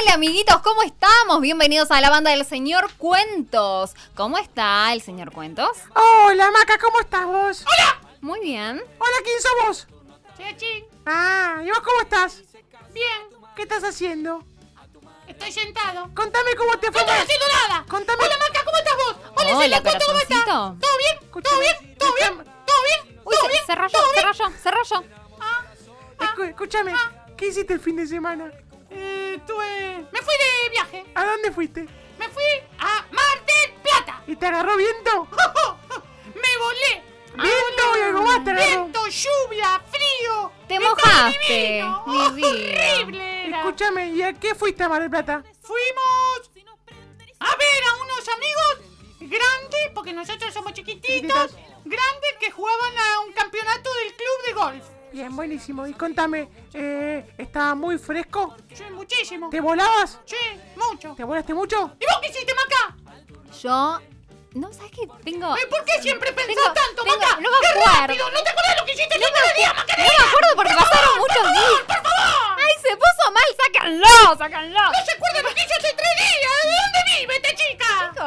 Hola amiguitos, ¿cómo estamos? Bienvenidos a la banda del señor Cuentos. ¿Cómo está el señor Cuentos? Hola, Maca, ¿cómo estás vos? ¡Hola! Muy bien. Hola, ¿quién sos vos? Chechi, Ah, ¿y vos cómo estás? bien, ¿Qué estás haciendo? estoy sentado. Contame cómo te ¡No fue. estoy haciendo nada! Contame. Hola, Maca, ¿cómo estás vos? Hola, Hola, señor Cuento, ¿cómo estás? corazoncito. ¿Todo bien? ¿Todo bien? ¿Todo bien? ¿Todo bien? Uy, ¿Todo se, bien? se rayó, ¿Todo se bien? rayó, se rayó. Ah, Escu- escúchame, ¿qué hiciste el fin de semana? Eh, tuve... Me fui de viaje. ¿A dónde fuiste? Me fui a Mar del Plata. ¿Y te agarró viento? Me volé. ¿Viento y algo más te agarró? Viento, lluvia, frío. Te mojaste, mi vida. Horrible era. Escúchame, ¿y a qué fuiste a Mar del Plata? Fuimos a ver a unos amigos grandes, porque nosotros somos chiquititos, Chiquititos. grandes que jugaban a un campeonato del club de golf. Bien, buenísimo. Y contame, eh, ¿estaba muy fresco? Sí, muchísimo. ¿Te volabas? Sí, mucho. ¿Te volaste mucho? ¿Y vos qué hiciste, Maca? Yo. No, ¿sabes qué? Tengo. ¿Eh, ¿Por qué siempre pensás Tengo- tanto, tengo- Maca? no me ¡Qué acuerdo. rápido! ¿No te acuerdas lo que hiciste el otro día, Maca? No me acuerdo porque pasaron muchos días. ¡Por favor! ¡Ay, se puso mal! ¡Sácanlo! ¡Sácanlo! ¿No se acuerda lo que hizo hace tres días? ¿De dónde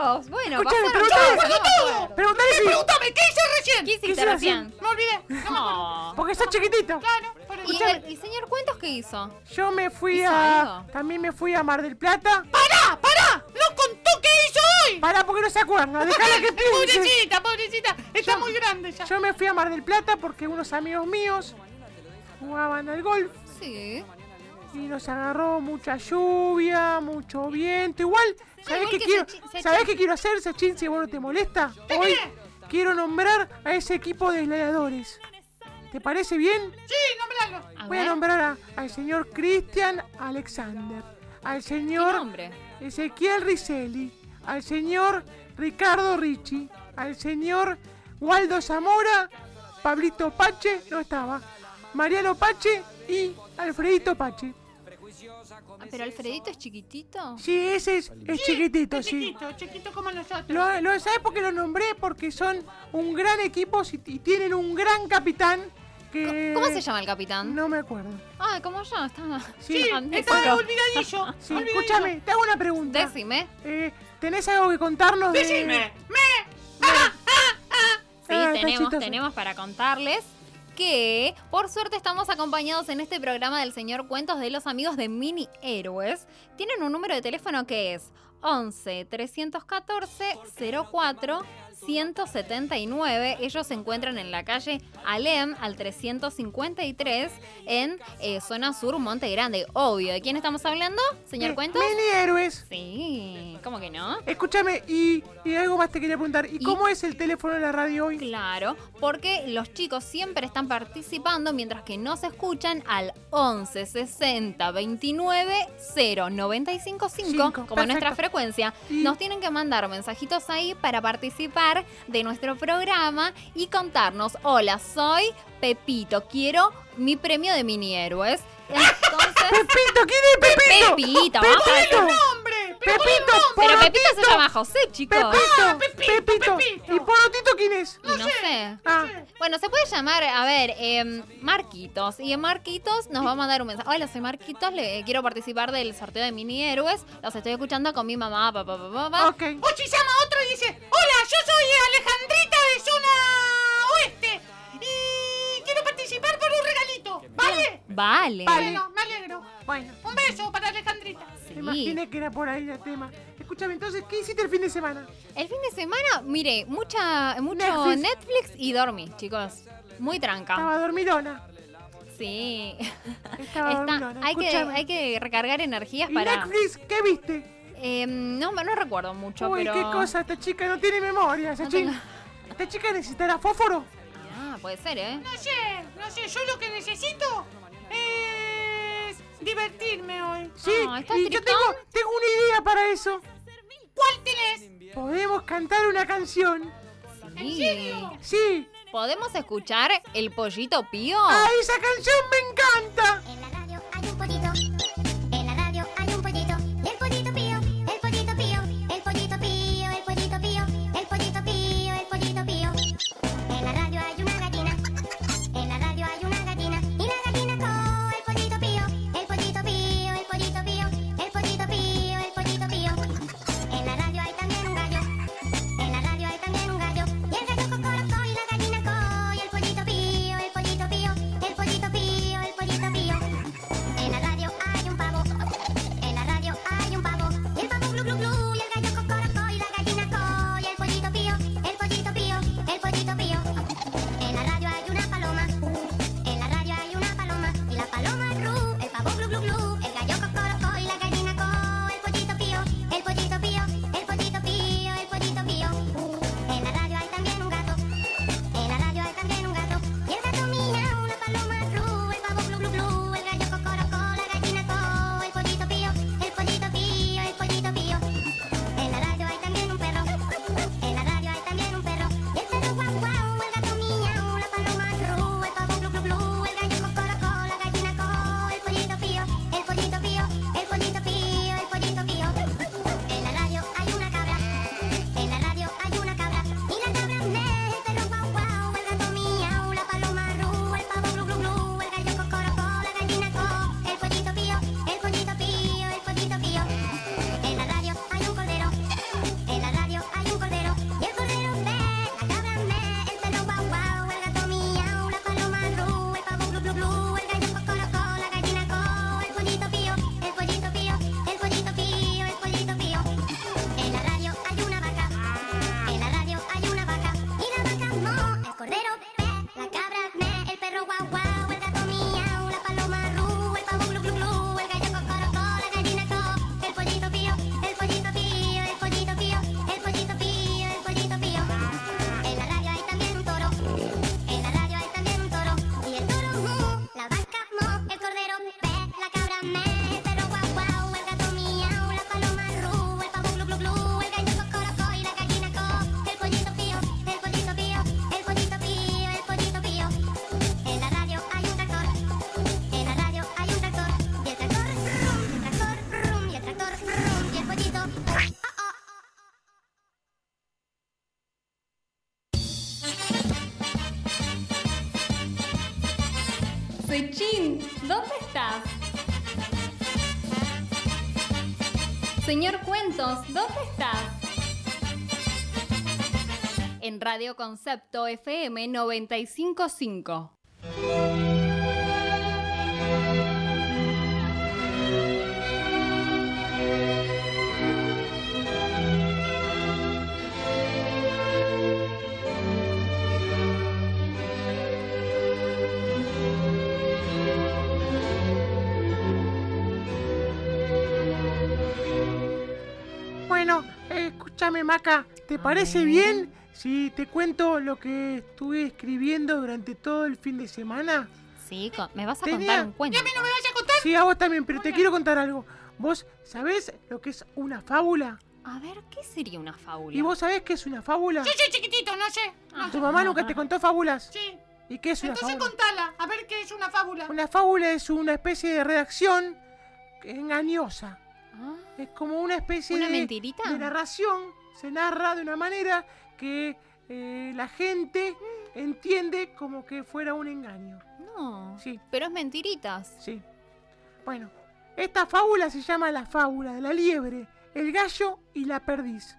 Chicos, bueno, Escuchame, no me todo. si... Pregúntame, ¿qué hice recién? ¿Qué hiciste hiciste recién? Me olvidé. No. No. Porque sos chiquitito. Claro, por eso. ¿Y el, y señor Cuentos qué hizo? Yo me fui ¿Hizo a... algo? También me fui a Mar del Plata. ¡Pará, pará! ¡No contó qué hizo hoy! Para porque no se acuerda, déjala que piense. Pobrecita, pobrecita. Está muy grande ya. Yo me fui a Mar del Plata porque unos amigos míos jugaban al golf Sí. y nos agarró mucha lluvia, mucho viento. Igual, ¿sabés igual qué quiero? Sachin- ¿Sabés Sachin. qué quiero hacer, Sachin, si vos no te molesta? ¿Qué Hoy quiero nombrar a ese equipo de gladiadores. ¿Te parece bien? Sí, nombralo. A Voy a ver. nombrar a- al señor Christian Alexander, al ¿Qué señor nombre? Ezequiel Riselli, al señor Ricardo Ricci, al señor Waldo Zamora, Pablito Pache, no estaba, Mariano Pache y Alfredito Pache. Ah, pero Alfredito es chiquitito. Sí, ese es, es chiquitito, Es sí. chiquito, chiquito como nosotros. Lo, lo- ¿Sabes por qué lo nombré? Porque son un gran equipo y, y tienen un gran capitán que... ¿Cómo se llama el capitán? No me acuerdo. Ah, como yo, estaba. Sí, Sí, Ah, estaba olvidadillo. Sí, olvidadillo. escúchame, te hago una pregunta. Decime. Eh, ¿Tenés algo que contarnos de...? Decime. Me. Sí, Ah, está tenemos, chistoso. tenemos para contarles que por suerte estamos acompañados en este programa del señor Cuentos de los amigos de Mini Héroes. Tienen un número de teléfono que es 11 314 04 179. Ellos se encuentran en la calle Alem al 353 en eh, zona sur Monte Grande. Obvio, ¿de quién estamos hablando? Señor Cuentos. Mini héroes. Sí, ¿cómo que no? Escúchame, y, y algo más te quería preguntar. ¿Y, ¿Y? cómo es el teléfono de la radio hoy? Claro, porque los chicos siempre están participando mientras que no se escuchan al 11 60 29 0 95 5, Cinco, como perfecto. nuestra frecuencia. Y- Nos tienen que mandar mensajitos ahí para participar de nuestro programa y contarnos, hola, soy Pepito, quiero mi premio de mini héroes. Entonces, ¡Pepito! ¿Quién es Pepito? Pepito, vamos a ver. ¡Pepito! ¡Hombre! ¡Pero ¡Pepito! Pero Pepito se llama José, chicos. ¡Pepito! Pepito, ¡Pepito! Pepito. ¿Y Porotito quién es? No sé. Ah, Bueno, se puede llamar, a ver, em, Marquitos. Y en Marquitos nos va a mandar un mensaje. Hola, soy Marquitos, le, quiero participar del sorteo de mini héroes. Los estoy escuchando con mi mamá, papá, papá, papá. ok. O si llama otro y dice, hola, yo soy Alejandrita de zona ¿vale? Vale. Vale. Bueno, me alegro. Bueno, Un beso para Alejandrita. Sí. me imaginé que era por ahí el tema. Escúchame, entonces, ¿qué hiciste el fin de semana? El fin de semana, mire, mucha, mucho Netflix. Netflix, y dormí, chicos. Muy tranca. Estaba dormidona. Sí. Estaba Está- dormidona. hay, que, hay que recargar energías ¿Y para. Netflix qué viste? Em, no, no recuerdo mucho, Uy, pero. qué cosa, esta chica no tiene memoria, esa No chica. tengo- Esta chica necesitará fósforo. Puede ser, ¿eh? No sé, no sé, yo lo que necesito es divertirme hoy. Sí, Ah, ¿estás y yo tristón? tengo, tengo una idea para eso. ¿Cuál tenés? Podemos cantar una canción. Sí. Sí. ¿Podemos escuchar el pollito pío? ¡Ah, esa canción me encanta! En la radio hay un pollito, Cuentos, ¿dónde estás? En Radio Concepto FM 955. Maca, ¿te parece bien si te cuento lo que estuve escribiendo durante todo el fin de semana? Sí, me vas a Tenía- contar un cuento. ¿Y a mí no me vayas a contar? Sí, a vos también, pero te quiero contar algo. ¿Vos sabés lo que es una fábula? A ver, ¿qué sería una fábula? ¿Y vos sabés qué es una fábula? Yo soy chiquitito, no sé. No ¿Tu sé. mamá nunca te contó fábulas? Sí. ¿Y qué es una Entonces fábula? contala, a ver qué es una fábula. Una fábula es una especie de redacción engañosa. Ah, Es como una especie ¿Una de, mentirita? de narración. Se narra de una manera que eh, la gente entiende como que fuera un engaño. no. Sí, Pero es mentiritas. sí. Bueno, esta fábula se llama la fábula de la liebre, el gallo y la perdiz.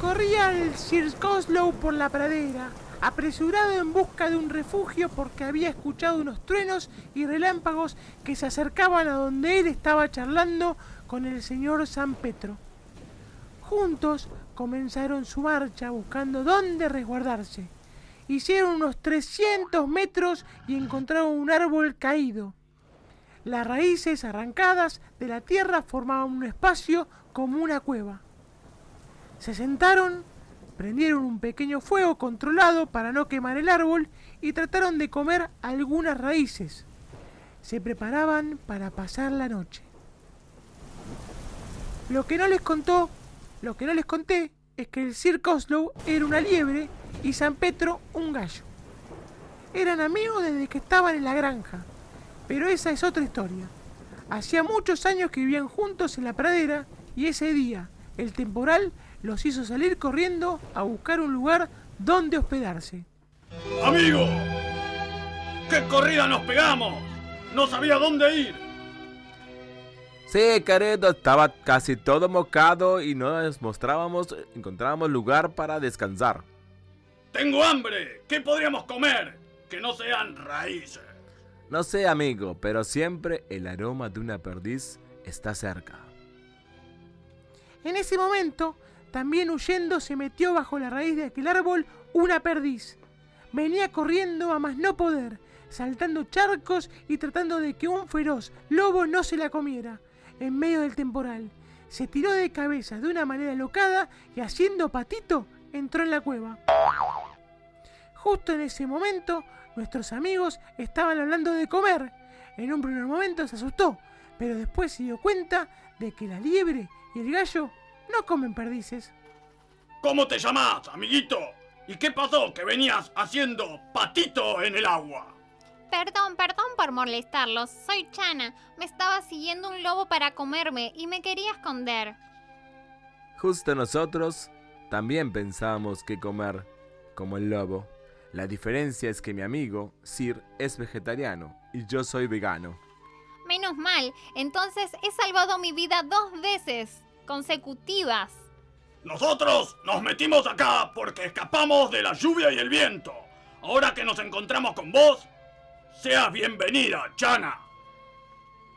Corría el Sir Coslow por la pradera, apresurado en busca de un refugio porque había escuchado unos truenos y relámpagos que se acercaban a donde él estaba charlando con el señor San Petro. Juntos comenzaron su marcha buscando dónde resguardarse. Hicieron unos 300 metros y encontraron un árbol caído. Las raíces arrancadas de la tierra formaban un espacio como una cueva. Se sentaron, prendieron un pequeño fuego controlado para no quemar el árbol y trataron de comer algunas raíces. Se preparaban para pasar la noche. Lo que no les contó, lo que no les conté, es que el Sir Coslow era una liebre y San Petro un gallo. Eran amigos desde que estaban en la granja, pero esa es otra historia. Hacía muchos años que vivían juntos en la pradera y ese día el temporal los hizo salir corriendo a buscar un lugar donde hospedarse. ¡Amigo! ¡Qué corrida nos pegamos! No sabía dónde ir. Sí, querido, estaba casi todo mojado y nos mostrábamos, encontrábamos lugar para descansar. ¡Tengo hambre! ¿Qué podríamos comer? Que no sean raíces. No sé, amigo, pero siempre el aroma de una perdiz está cerca. En ese momento, también huyendo se metió bajo la raíz de aquel árbol una perdiz. Venía corriendo a más no poder, saltando charcos y tratando de que un feroz lobo no se la comiera. En medio del temporal, se tiró de cabeza de una manera locada y haciendo patito entró en la cueva. Justo en ese momento, nuestros amigos estaban hablando de comer. En un primer momento se asustó, pero después se dio cuenta de que la liebre y el gallo no comen perdices. ¿Cómo te llamás, amiguito? ¿Y qué pasó que venías haciendo patito en el agua? Perdón, perdón por molestarlos. Soy Chana. Me estaba siguiendo un lobo para comerme y me quería esconder. Justo nosotros también pensábamos que comer, como el lobo. La diferencia es que mi amigo, Sir, es vegetariano y yo soy vegano. Menos mal, entonces he salvado mi vida dos veces consecutivas. Nosotros nos metimos acá porque escapamos de la lluvia y el viento. Ahora que nos encontramos con vos, seas bienvenida, Chana.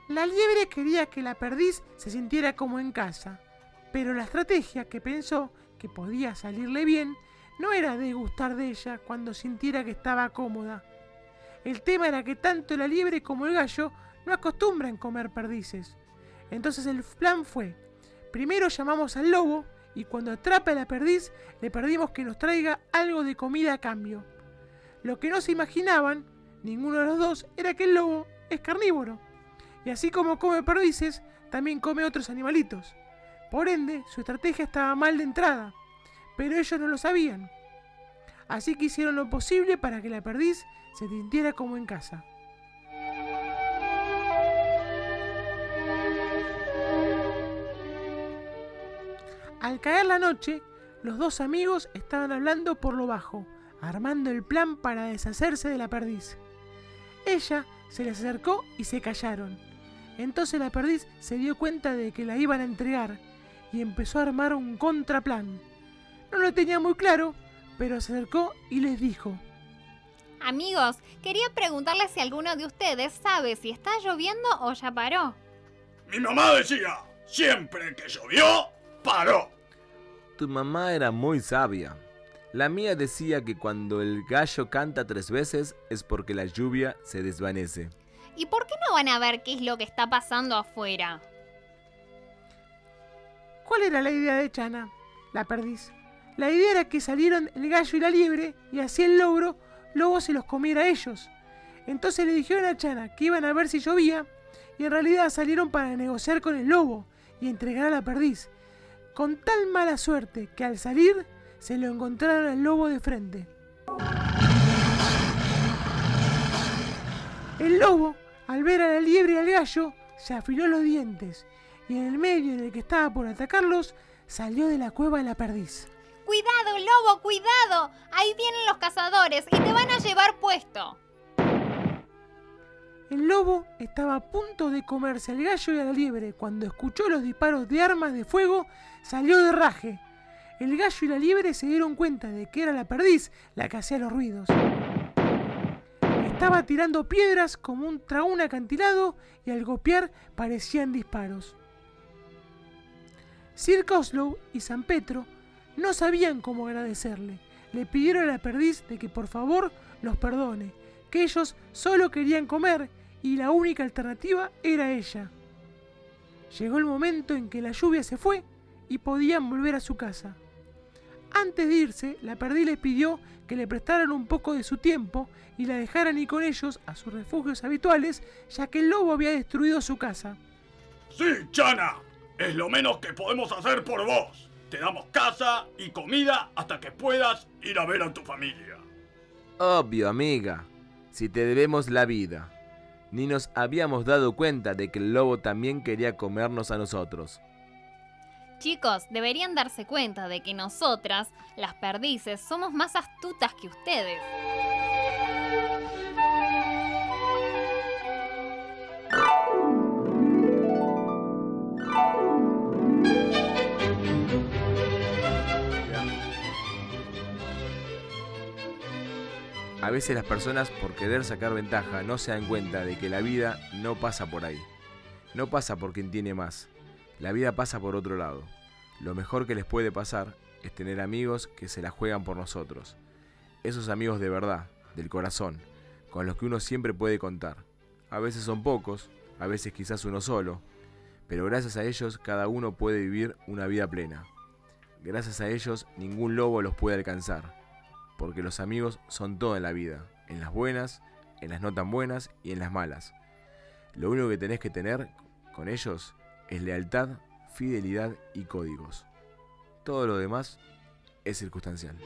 La liebre quería que la perdiz se sintiera como en casa, pero la estrategia que pensó que podía salirle bien no era de gustar de ella cuando sintiera que estaba cómoda. El tema era que tanto la liebre como el gallo no acostumbran comer perdices. Entonces el plan fue, primero llamamos al lobo y cuando atrape a la perdiz le pedimos que nos traiga algo de comida a cambio. Lo que no se imaginaban, ninguno de los dos, era que el lobo es carnívoro. Y así como come perdices, también come otros animalitos. Por ende, su estrategia estaba mal de entrada, pero ellos no lo sabían. Así que hicieron lo posible para que la perdiz se sintiera como en casa. Al caer la noche, los dos amigos estaban hablando por lo bajo, armando el plan para deshacerse de la perdiz. Ella se les acercó y se callaron. Entonces la perdiz se dio cuenta de que la iban a entregar y empezó a armar un contraplan. No lo tenía muy claro, pero se acercó y les dijo, Amigos, quería preguntarles si alguno de ustedes sabe si está lloviendo o ya paró. Mi mamá decía, siempre que llovió, paró. Tu mamá era muy sabia. La mía decía que cuando el gallo canta tres veces es porque la lluvia se desvanece. ¿Y por qué no van a ver qué es lo que está pasando afuera? ¿Cuál era la idea de Chana? La perdiz. La idea era que salieron el gallo y la liebre y así el logro, lobo se los comiera a ellos. Entonces le dijeron a Chana que iban a ver si llovía y en realidad salieron para negociar con el lobo y entregar a la perdiz. Con tal mala suerte que al salir se lo encontraron al lobo de frente. El lobo, al ver a la liebre y al gallo, se afiló los dientes y en el medio en el que estaba por atacarlos, salió de la cueva de la perdiz. Cuidado, lobo, cuidado. Ahí vienen los cazadores y te van a llevar puesto. El lobo estaba a punto de comerse al gallo y a la liebre cuando escuchó los disparos de armas de fuego, salió de raje. El gallo y la liebre se dieron cuenta de que era la perdiz la que hacía los ruidos. Estaba tirando piedras como un traún acantilado y al golpear parecían disparos. Sir Coslow y San Petro no sabían cómo agradecerle. Le pidieron a la perdiz de que por favor los perdone, que ellos solo querían comer y la única alternativa era ella. Llegó el momento en que la lluvia se fue y podían volver a su casa. Antes de irse, la perdiz les pidió que le prestaran un poco de su tiempo y la dejaran ir con ellos a sus refugios habituales, ya que el lobo había destruido su casa. Sí, Chana, es lo menos que podemos hacer por vos. Te damos casa y comida hasta que puedas ir a ver a tu familia. Obvio, amiga. Si te debemos la vida. Ni nos habíamos dado cuenta de que el lobo también quería comernos a nosotros. Chicos, deberían darse cuenta de que nosotras, las perdices, somos más astutas que ustedes. A veces las personas por querer sacar ventaja no se dan cuenta de que la vida no pasa por ahí. No pasa por quien tiene más. La vida pasa por otro lado. Lo mejor que les puede pasar es tener amigos que se la juegan por nosotros. Esos amigos de verdad, del corazón, con los que uno siempre puede contar. A veces son pocos, a veces quizás uno solo, pero gracias a ellos cada uno puede vivir una vida plena. Gracias a ellos ningún lobo los puede alcanzar, porque los amigos son todo en la vida, en las buenas, en las no tan buenas y en las malas. Lo único que tenés que tener con ellos es lealtad, fidelidad y códigos. Todo lo demás es circunstancial.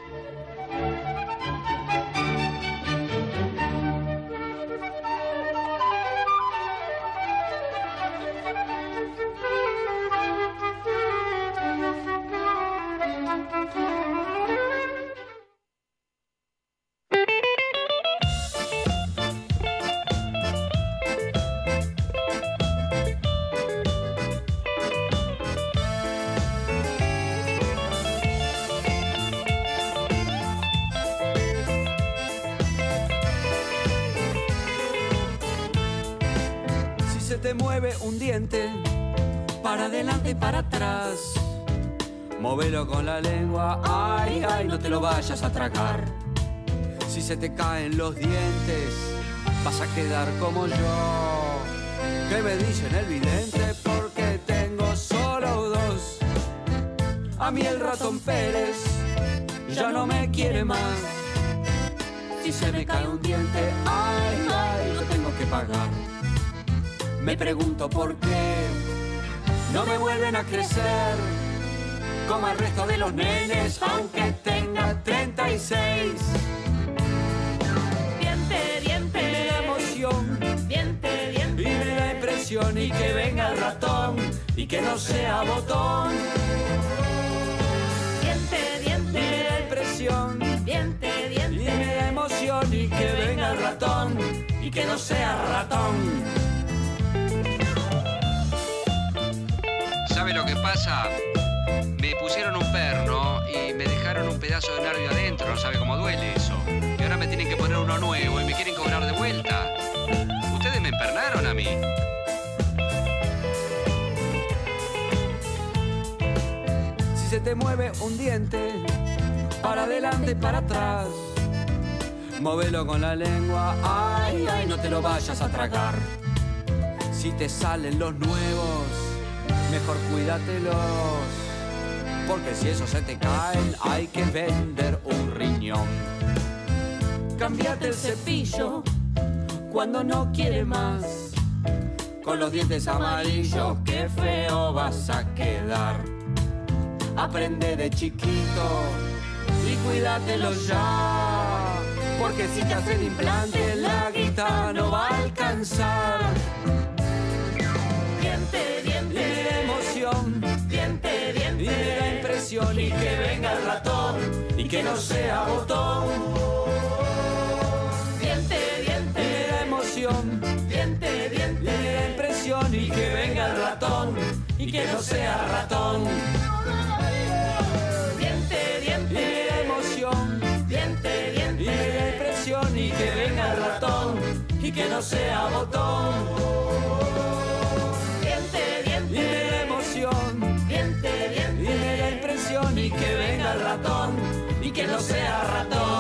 Con la lengua, ay, ay, no te lo vayas a tragar. Si se te caen los dientes, vas a quedar como yo. ¿Qué me dicen el vidente? Porque tengo solo dos. A mí el ratón Pérez ya no me quiere más. Si se me cae un diente, ay, ay, lo tengo que pagar. Me pregunto por qué no me vuelven a crecer como el resto de los nenes, aunque tenga 36. Diente, Me diente, da emoción diente, y diente. me da impresión y que venga el ratón y que no sea botón. Diente, Y me da diente, impresión diente, y diente. emoción y que venga el ratón y que no sea ratón. Mueve un diente, para adelante y para atrás. Móvelo con la lengua, ay, ay, no te lo vayas a tragar. Si te salen los nuevos, mejor cuídatelos. Porque si esos se te caen, hay que vender un riñón. Cambiate el cepillo cuando no quiere más. Con los dientes amarillos, qué feo vas a quedar. Aprende de chiquito y cuídatelo ya. Porque si te hacen implante, la guita no va a alcanzar. Diente, diente, y la emoción. Diente, diente, y la impresión. Y que venga el ratón y que no sea botón. Diente, diente, y la emoción. Diente, diente, y la impresión. Y que venga el ratón y que no sea ratón. Que no sea botón. Diente, diente, y la emoción. Diente, diente, y la impresión. Y que venga el ratón y que no sea ratón.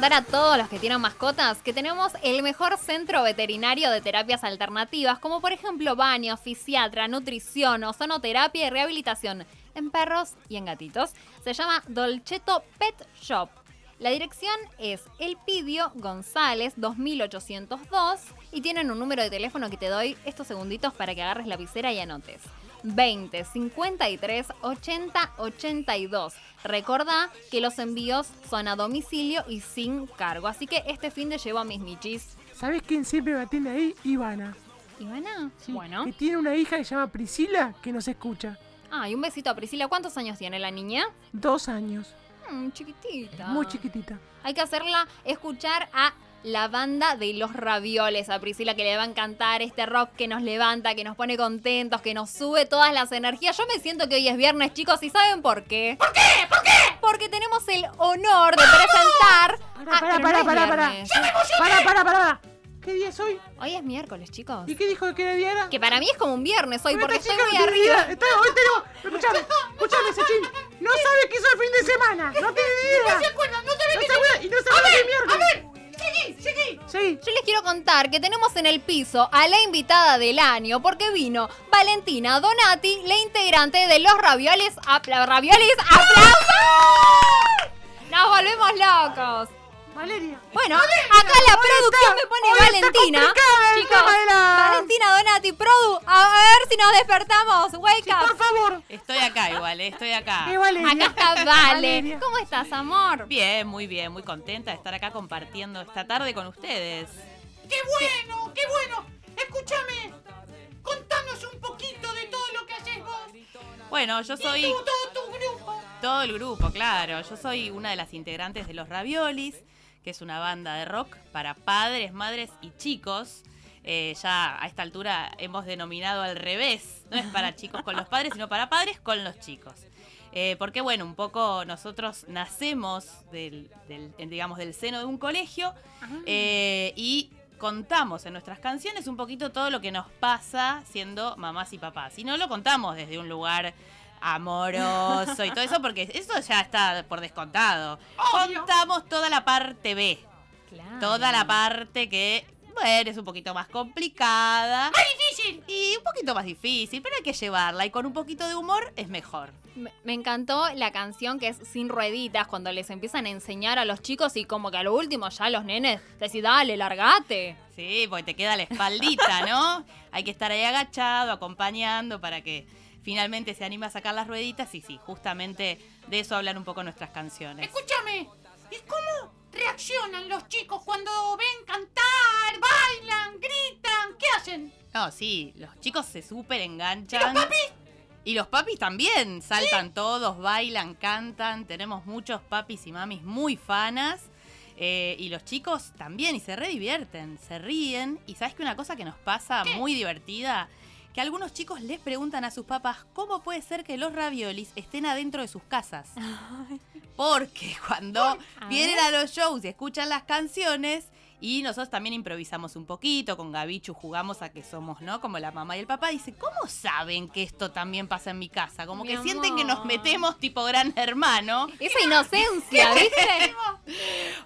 Contar a todos los que tienen mascotas que tenemos el mejor centro veterinario de terapias alternativas, como por ejemplo baño, fisiatra, nutrición, ozonoterapia y rehabilitación en perros y en gatitos. Se llama Dolcetto Pet Shop. La dirección es Elpidio González 2802 y tienen un número de teléfono que te doy estos segunditos para que agarres la lapicera y anotes. 20 53 80 82. Recordá que los envíos son a domicilio y sin cargo. Así que este fin de llevo a mis michis. ¿Sabes quién siempre me atiende ahí? Ivana. ¿Ivana? Bueno. Que tiene una hija que se llama Priscila que nos escucha. Ah, y un besito a Priscila. ¿Cuántos años tiene la niña? Dos años. Mm, chiquitita. Muy chiquitita. Hay que hacerla escuchar a la banda de los ravioles. A Priscila que le va a encantar este rock que nos levanta, que nos pone contentos, que nos sube todas las energías. Yo me siento que hoy es viernes, chicos, ¿y saben por qué? ¿Por qué? ¿Por qué? Porque tenemos el honor de presentar. Ah, es pará, pará. viernes. Pará, pará, pará, pará. ¿Qué día es hoy? Hoy es miércoles, chicos. ¿Y qué dijo que era día era? Que para mí es como un viernes hoy, porque estoy muy arriba. Está- hoy tenemos. Escuchame, escuchame, Sechín. No sabe que hizo el fin de semana. No tiene idea. No se acuerdan, no qué se acuerda y no sabe es miércoles. Seguí. Sí. Yo les quiero contar que tenemos en el piso a la invitada del año porque vino Valentina Donati, la integrante de los ravioles. Apla ravioles, ¡aplausos! Nos volvemos locos. Valeria. Bueno, acá la producción me pone hoy está Valentina. Chicos, la- Valentina Donati, Produ, a ver si nos despertamos. Wake Sí, up. por favor. Estoy acá igual, eh, estoy acá. Eh, Valeria. Acá está Vale. Valeria. ¿Cómo estás, amor? Bien, muy bien, muy contenta de estar acá compartiendo esta tarde con ustedes. ¡Qué bueno, qué bueno! Escúchame, contanos un poquito de todo lo que haces vos. Bueno, yo Y soy tú, todo tu grupo. todo el grupo, claro. Yo soy una de las integrantes de Los Raviolis, que es una banda de rock para padres, madres y chicos. Eh, ya a esta altura hemos denominado al revés. No es para chicos con los padres, sino para padres con los chicos. Eh, porque bueno, un poco nosotros nacemos del, digamos, del seno de un colegio eh, y contamos en nuestras canciones un poquito todo lo que nos pasa siendo mamás y papás. Y no lo contamos desde un lugar amoroso y todo eso, porque eso ya está por descontado. Obvio. Contamos toda la parte B. Claro. Toda la parte que, bueno, es un poquito más complicada. ¡Más difícil! Y un poquito más difícil, pero hay que llevarla. Y con un poquito de humor es mejor. Me, me encantó la canción que es Sin Rueditas, cuando les empiezan a enseñar a los chicos y como que a lo último ya los nenes decís, dale, largate. Sí, porque te queda la espaldita, ¿no? Hay que estar ahí agachado, acompañando para que finalmente se anime a sacar las rueditas. Y sí, justamente de eso hablan un poco nuestras canciones. Escúchame, ¿y cómo reaccionan los chicos cuando ven cantar, bailan, gritan? ¿Qué hacen? No, sí, los chicos se súper ¿Y enganchan. los papis? Y los papis también, saltan todos, bailan, cantan. Tenemos muchos papis y mamis muy fanas. Eh, y los chicos también, y se redivierten, se ríen. Y sabes que una cosa que nos pasa muy divertida, que algunos chicos les preguntan a sus papás cómo puede ser que los raviolis estén adentro de sus casas. Porque cuando vienen a los shows y escuchan las canciones, y nosotros también improvisamos un poquito, con Gabichu jugamos a que somos, ¿no? Como la mamá y el papá. Dice, ¿cómo saben que esto también pasa en mi casa? Como Mi que sienten que nos metemos tipo gran hermano. Esa inocencia, ¿viste?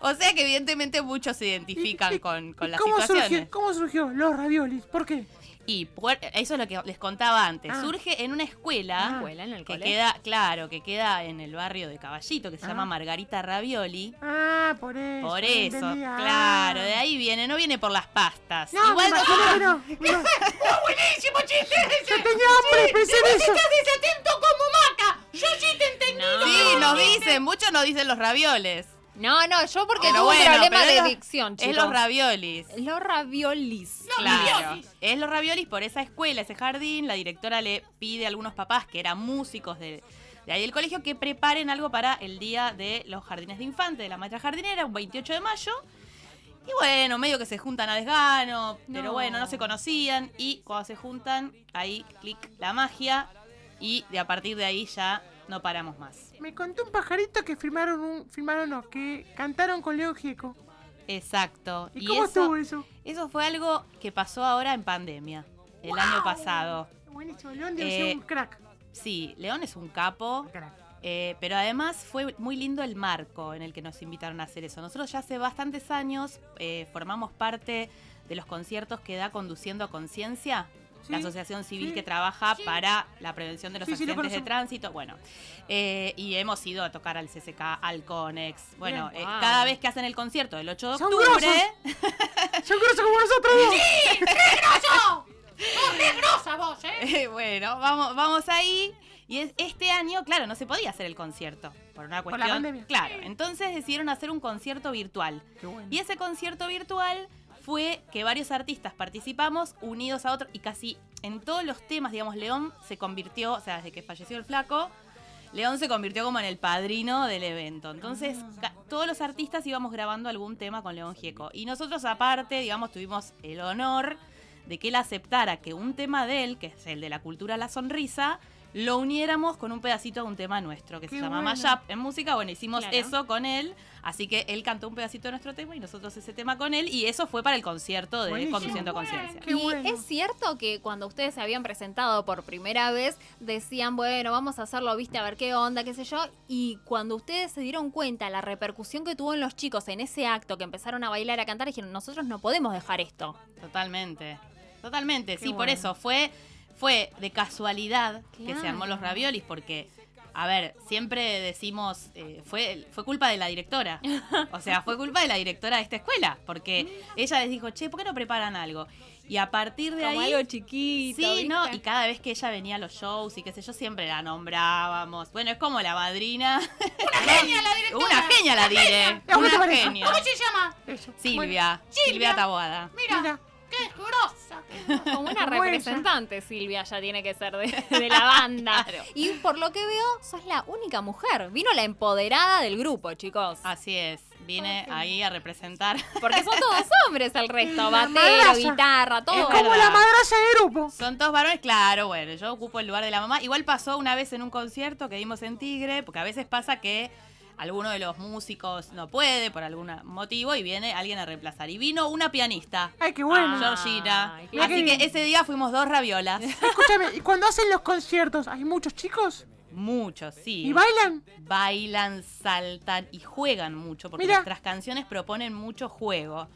O sea que evidentemente muchos se identifican con, con las ¿Cómo situaciones. surgió, ¿Cómo surgió los raviolis? ¿Por qué? Y puer- eso es lo que les contaba antes. Ah. Surge en una escuela, Escuela, en el que queda, claro, que queda en el barrio de Caballito, que se Ah. llama Margarita Ravioli. Ah, por eso. Por no eso, entendía. claro, Ah. de ahí viene, no viene por las pastas. No, Igual imaginé que no. no. ¡Oh, buenísimo chiste! Yo tenía hambre, pensé en eso. Estás desatento como maca. Yo sí te entendí. No. Sí, nos dicen, muchos nos dicen los ravioles. No, no, yo porque Pero tuve bueno, un problema de es lo- dicción, chicos. Es los raviolis. Los raviolis. Los Claro, raviolis. es los raviolis por esa escuela, ese jardín. La directora le pide a algunos papás que eran músicos de, de ahí del colegio que preparen algo para el día de los jardines de infantes, de la maestra jardinera, un 28 de mayo. Y bueno, medio que se juntan a desgano, pero No. bueno, no se conocían. Y cuando se juntan, ahí clic la magia. Y de a partir de ahí ya no paramos más. Me contó un pajarito que filmaron un, filmaron no, que cantaron con León Gieco. Exacto. ¿Y, cómo eso, estuvo eso? eso fue algo que pasó ahora en pandemia, el año pasado. Buenísimo, León debe Eh, ser un crack. Sí, León es un capo, Crack. eh, pero además fue muy lindo el marco en el que nos invitaron a hacer eso. Nosotros ya hace bastantes años eh, formamos parte de los conciertos que da Conduciendo a Conciencia, la Sí, asociación civil sí. que trabaja para la prevención de los Sí, sí, lo accidentes de tránsito. Bueno, eh, y hemos ido a tocar al CCK, al Conex. Bueno, Bien. eh, Wow. cada vez que hacen el concierto del 8 de Son octubre, Son grosos como nosotros dos. ¡Grosso! ¡Sos re grosa vos, eh! Eh, bueno, vamos, vamos ahí. Y es- este año, claro, no se podía hacer el concierto. Por una Por la cuestión. pandemia. Claro, entonces decidieron hacer un concierto virtual. Qué bueno. Y ese concierto virtual fue que varios artistas participamos unidos a otros y casi en todos los temas, digamos, León se convirtió, o sea, desde que falleció el flaco, León se convirtió como en el padrino del evento. Entonces, ca- todos los artistas íbamos grabando algún tema con León Gieco. Y nosotros aparte, digamos, tuvimos el honor de que él aceptara que un tema de él, que es el de la cultura La Sonrisa, lo uniéramos con un pedacito de un tema nuestro que Qué se llama bueno. Mashup en música. Bueno, hicimos Claro. eso con él, así que él cantó un pedacito de nuestro tema y nosotros ese tema con él. Y eso fue para el concierto de Buenísimo. Conduciendo Conciencia. Y bueno. es cierto que cuando ustedes se habían presentado por primera vez, decían, bueno, vamos a hacerlo, viste, a ver qué onda, qué sé yo. Y cuando ustedes se dieron cuenta la repercusión que tuvo en los chicos en ese acto, que empezaron a bailar, a cantar, dijeron, nosotros no podemos dejar esto. Totalmente. Totalmente, Qué sí, por eso fue, fue de casualidad que se armó los raviolis, porque, a ver, siempre decimos, eh, fue, fue culpa de la directora. O sea, fue culpa de la directora de esta escuela, porque ella les dijo, che, ¿por qué no preparan algo? Y a partir de Como ahí. algo chiquito. Sí, ¿viste? no, y cada vez que ella venía a los shows y qué sé yo, siempre la nombrábamos. Bueno, es como la madrina. ¡Una genia la directora! Una genia la diré. ¿A vos te Una genia. ¿Cómo se llama? Eso. Silvia. Silvia. Silvia Taboada. Mira, Mira. Qué grosa. Como una representante, Silvia, ya tiene que ser de, de la banda. Claro. Y por lo que veo, sos la única mujer. Vino la empoderada del grupo, chicos. Así es. Vine ahí a representar. Porque son todos hombres el resto. Batero, guitarra, todo. Es Es como verdad. la madraza de grupo. Son todos varones, claro, bueno, yo ocupo el lugar de la mamá. Igual pasó una vez en un concierto que dimos en Tigre, porque a veces pasa que alguno de los músicos no puede por algún motivo y viene alguien a reemplazar. Y vino una pianista, Ay, qué bueno. Ah. Georgina. Ay, Así que ese día fuimos dos raviolas. Escúchame, ¿y cuando hacen los conciertos hay muchos chicos? Muchos, sí. ¿Y bailan? Bailan, saltan y juegan mucho, porque Mira. nuestras canciones proponen mucho juego.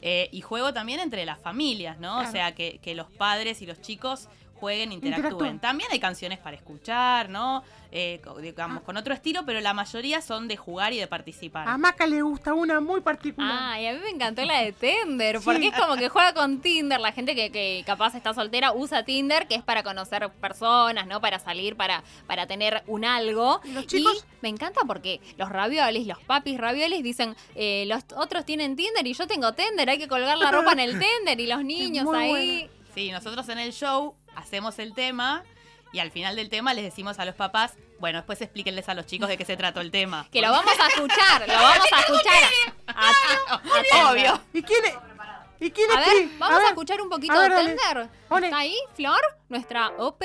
Eh, y juego también entre las familias, ¿no? Claro. O sea, que, que los padres y los chicos jueguen, interactúen. Interactúen. También hay canciones para escuchar, ¿no? Eh, digamos, con otro estilo, pero la mayoría son de jugar y de participar. A Maca le gusta una muy particular. Ay, a mí me encantó la de Tinder, porque es como que juega con Tinder. La gente que, que capaz está soltera usa Tinder, que es para conocer personas, ¿no? Para salir, para, para tener un algo. ¿Y los chicos? me encanta porque los raviolis, los papis raviolis dicen, eh, los otros tienen Tinder y yo tengo Tinder, hay que colgar la ropa en el Tinder y los niños ahí. Sí, nosotros en el show hacemos el tema y al final del tema les decimos a los papás, bueno, después explíquenles a los chicos de qué se trató el tema. Que lo vamos a escuchar, lo vamos a escuchar. A- Obvio. ¿Y quién es? ¿Y quién A ver, escribe? vamos a, ver. escuchar un poquito A ver, de. Pone. ¿Está ahí, Flor? Nuestra OP.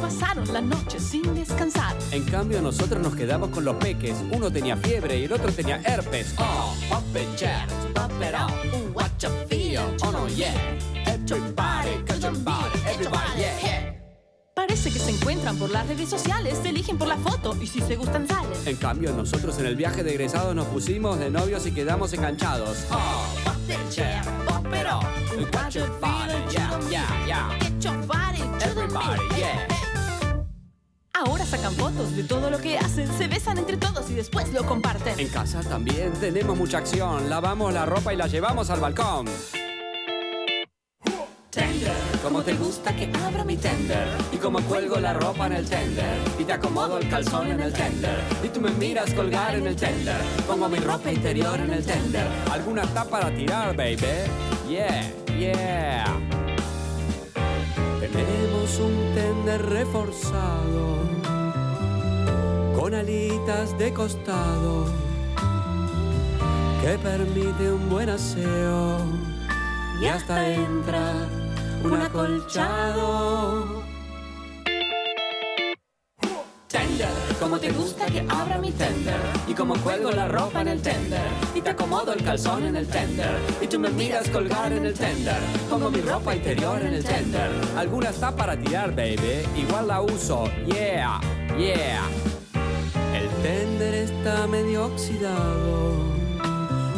pasaron la noche sin descansar. En cambio, nosotros nos quedamos con los peques. Uno tenía fiebre y el otro tenía herpes. Oh, pop it up. Ooh, what you feel? Oh, no, yeah. Everybody, catch your body, everybody, yeah. Parece que se encuentran por las redes sociales, se eligen por la foto y si se gustan salen. En cambio, nosotros en el viaje de egresados nos pusimos de novios y quedamos enganchados. Oh, pop it up. Ooh, what you feel? Yeah, yeah, yeah. Get your body to the Everybody, beat. yeah. Ahora sacan fotos de todo lo que hacen, se besan entre todos y después lo comparten. En casa también tenemos mucha acción. Lavamos la ropa y la llevamos al balcón. Tender, como te gusta que abra mi tender. Y como cuelgo la ropa en el tender. Y te acomodo el calzón en el tender. Y tú me miras colgar en el tender. Pongo mi ropa interior en el tender. Alguna está para tirar, baby. Yeah, yeah. Tenemos un reforzado. Con alitas de costado. Que permite un buen aseo. Y hasta entra un acolchado. Como te gusta que abra mi tender. Y como cuelgo la ropa en el tender. Y te acomodo el calzón en el tender. Y tú me miras colgar en el tender. Pongo mi ropa interior en el tender. Alguna está para tirar, baby. Igual la uso. Yeah, yeah. El tender está medio oxidado.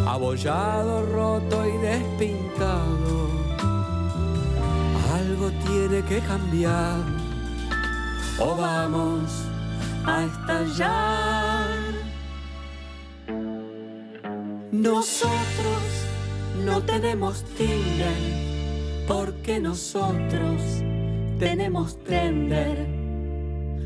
Abollado, roto y despintado. Algo tiene que cambiar. O vamos a estallar. Nosotros no tenemos Tinder porque nosotros tenemos Tender.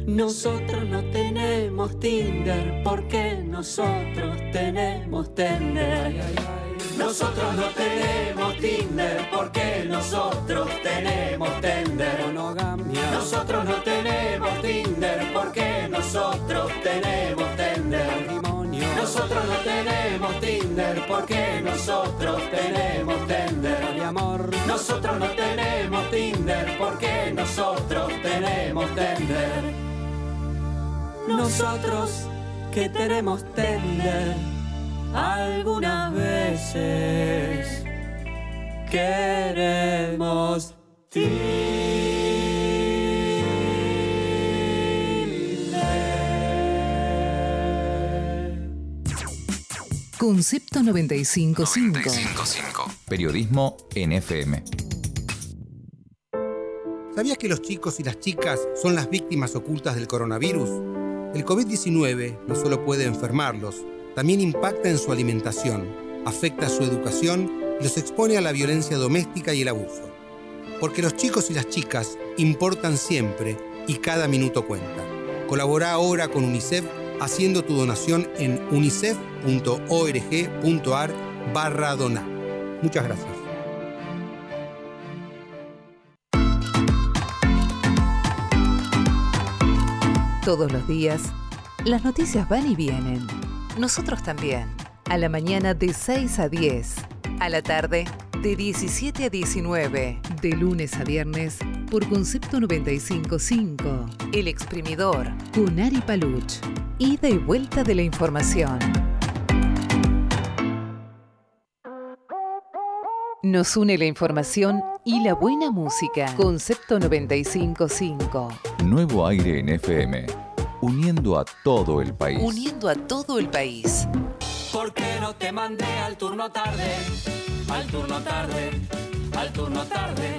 Nosotros no tenemos Tinder porque nosotros tenemos Tender. Nosotros no tenemos Tinder porque nosotros tenemos Tender. Nosotros no tenemos Tinder porque nosotros tenemos Tender. Nosotros no tenemos Tinder porque nosotros tenemos Tender. amor. Nosotros no tenemos Tinder porque nosotros tenemos Tender. Nosotros que tenemos Tender algunas veces queremos Concepto 955. 955. Periodismo en FM. ¿Sabías que los chicos y las chicas son las víctimas ocultas del coronavirus? El COVID-19 no solo puede enfermarlos, también impacta en su alimentación, afecta su educación y los expone a la violencia doméstica y el abuso. Porque los chicos y las chicas importan siempre y cada minuto cuenta. Colabora ahora con UNICEF haciendo tu donación en unicef.org.ar barra donar. Muchas gracias. Todos los días, las noticias van y vienen. Nosotros también. A la mañana de 6 a 10. A la tarde de 17 a 19. De lunes a viernes por Concepto 95.5. El Exprimidor. Con Ari Paluch. Ida y vuelta de la información. Nos une la información y la buena música. Concepto 95.5. Nuevo aire en FM. Uniendo a todo el país. Uniendo a todo el país. ¿Por qué no te mandé al turno tarde? Al turno tarde, al turno tarde.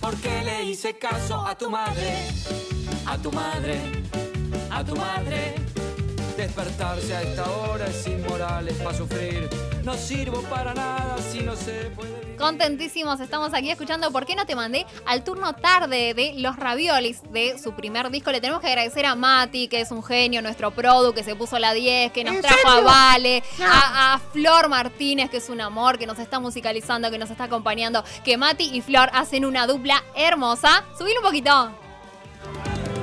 ¿Por qué le hice caso a tu madre? A tu madre, a tu madre. Despertarse a esta hora es inmoral, es para sufrir. No sirvo para nada si no se puede vivir. Contentísimos, estamos aquí escuchando ¿Por qué no te mandé al turno tarde de Los Raviolis de su primer disco? Le tenemos que agradecer a Mati, que es un genio, nuestro produ, que se puso la 10, que nos ¿En trajo a? Vale, No. a, a Flor Martínez, que es un amor, que nos está musicalizando, que nos está acompañando, que Mati y Flor hacen una dupla hermosa. Subile un poquito.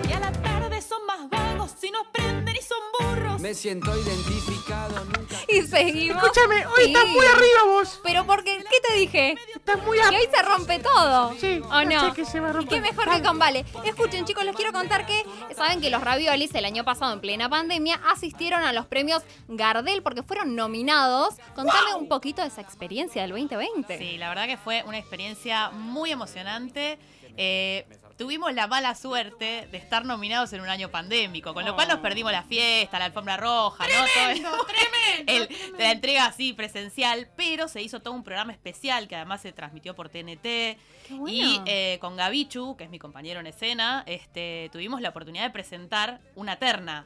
Y a la tarde son más vagos, si no prenden y son burros. Me siento identificado, nunca. Y seguimos. Escúchame, hoy Sí. estás muy arriba vos. Pero porque, ¿qué te dije? Estás muy Que arriba. hoy se rompe todo. Sí, ¿O no? sé que se va a Y romper. qué mejor que con Vale. Escuchen, chicos, les quiero contar que saben que los raviolis el año pasado, en plena pandemia, asistieron a los premios Gardel porque fueron nominados. Contame un poquito de esa experiencia del 2020. Sí, la verdad que fue una experiencia muy emocionante. Eh, tuvimos la mala suerte de estar nominados en un año pandémico, con lo cual nos perdimos la fiesta, la alfombra roja, ¿no? Todo tremendo. el- la entrega así presencial, pero se hizo todo un programa especial que además se transmitió por TNT. bueno. Y eh, con Gabichu, que es mi compañero en escena, este, tuvimos la oportunidad de presentar una terna.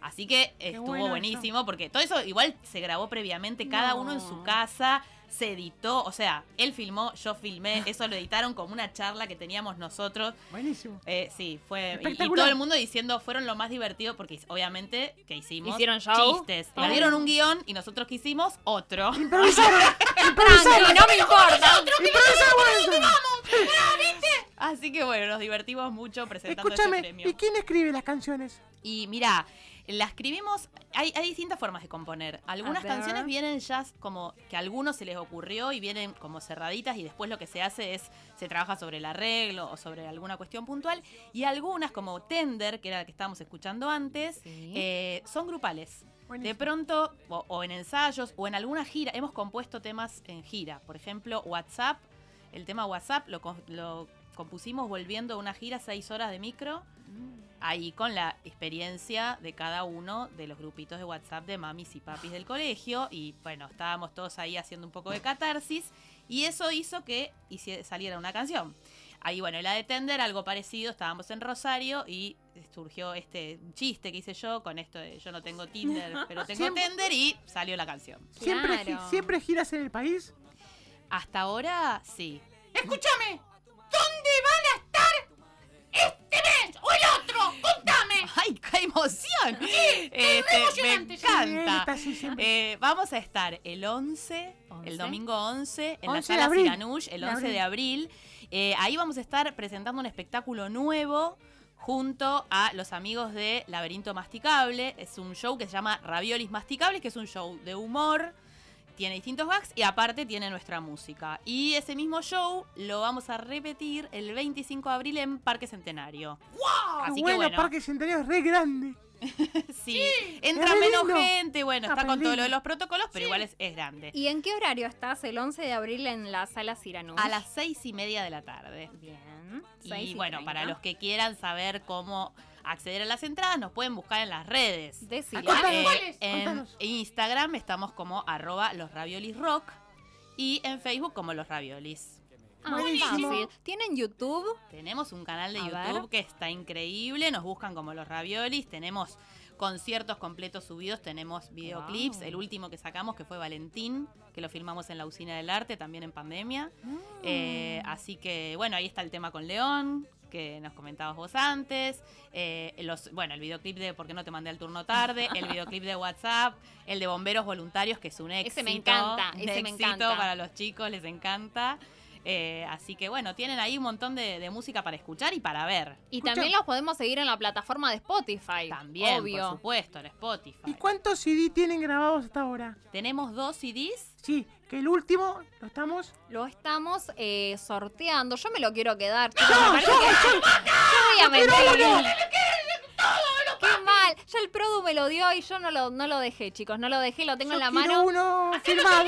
Así que estuvo bueno eso. buenísimo, porque todo eso igual se grabó previamente, cada uno en su casa, se editó, o sea, él filmó, yo filmé, eso lo editaron como una charla que teníamos nosotros. Buenísimo. Eh, sí, fue. Y, todo el mundo diciendo fueron lo más divertido porque obviamente que hicimos Hicieron show. chistes. Le dieron un guion y nosotros que hicimos otro. Improvisaron. Improvisaron. no me importa. Improvisamos. Así que bueno, nos divertimos mucho presentando ese Escúchame, premio. ¿y quién escribe las canciones? Y mira, la escribimos. Hay, hay distintas formas de componer. Algunas canciones vienen ya como que a algunos se les ocurrió y vienen como cerraditas y después lo que se hace es se trabaja sobre el arreglo o sobre alguna cuestión puntual. Y algunas, como Tender, que era la que estábamos escuchando antes, Sí. eh, son grupales. De pronto, o, o en ensayos, o en alguna gira, hemos compuesto temas en gira. Por ejemplo, WhatsApp, el tema WhatsApp lo, lo compusimos volviendo a una gira, seis horas de micro, ahí con la experiencia de cada uno de los grupitos de WhatsApp de mamis y papis del colegio. Y bueno, estábamos todos ahí haciendo un poco de catarsis, y eso hizo que saliera una canción. Ahí, bueno, la de Tender, algo parecido, estábamos en Rosario y surgió este chiste que hice yo con esto de yo no tengo Tinder, pero tengo Siempre- Tender y salió la canción. ¿Siempre, Claro. gi- ¿Siempre giras en el país? Hasta ahora, sí. Escúchame, ¡Ay, qué emoción! re Este, me sí. Encanta. así siempre. Eh, vamos a estar el 11, ¿Once? el domingo 11, en 11 la sala abril. Siranush, el De 11 de abril. Eh, ahí vamos a estar presentando un espectáculo nuevo junto a los amigos de Laberinto Masticable. Es un show que se llama Raviolis Masticables, que es un show de humor. Tiene distintos gags y aparte tiene nuestra música. Y ese mismo show lo vamos a repetir el 25 de abril en Parque Centenario. Qué Así que bueno, bueno, Parque Centenario es re grande. sí, entra menos lindo. gente, bueno, está con todo lo de los protocolos, pero igual es, es grande. ¿Y en qué horario estás el 11 de abril en la sala Ciranús? A las seis y media de la tarde. Bien. Y bueno, 30. para los que quieran saber cómo acceder a las entradas, nos pueden buscar en las redes. Contanos, Eh, ¿cuáles? en Contanos. Instagram estamos como arroba los raviolis rock y en Facebook como los raviolis. Ah, fácil. ¿Tienen YouTube? Tenemos un canal de A YouTube ver. que está increíble, nos buscan como los raviolis, tenemos conciertos completos subidos, tenemos videoclips, Wow. el último que sacamos que fue Valentín, que lo filmamos en la usina del arte, también en pandemia. Eh, así que bueno, ahí está el tema con León, que nos comentabas vos antes. Eh, los, bueno, el videoclip de ¿Por qué no te mandé al turno tarde? El videoclip de WhatsApp, el de Bomberos Voluntarios, que es un éxito. Ese me encanta, ese me éxito encanta. para los chicos, les encanta. Eh, así que bueno, tienen ahí un montón de, de música para escuchar y para ver. Y también los podemos seguir en la plataforma de Spotify. También, obvio. por supuesto, en Spotify. ¿Y cuántos CD tienen grabados hasta ahora? Tenemos dos CDs. Sí, que el último lo estamos. Lo estamos eh, sorteando. Yo me lo quiero quedar. me parece que- yo voy a mentir. Qué mal. Ya el Produ me lo dio y yo no lo, no lo dejé, chicos. No lo dejé, lo tengo en la mano. uno firmado.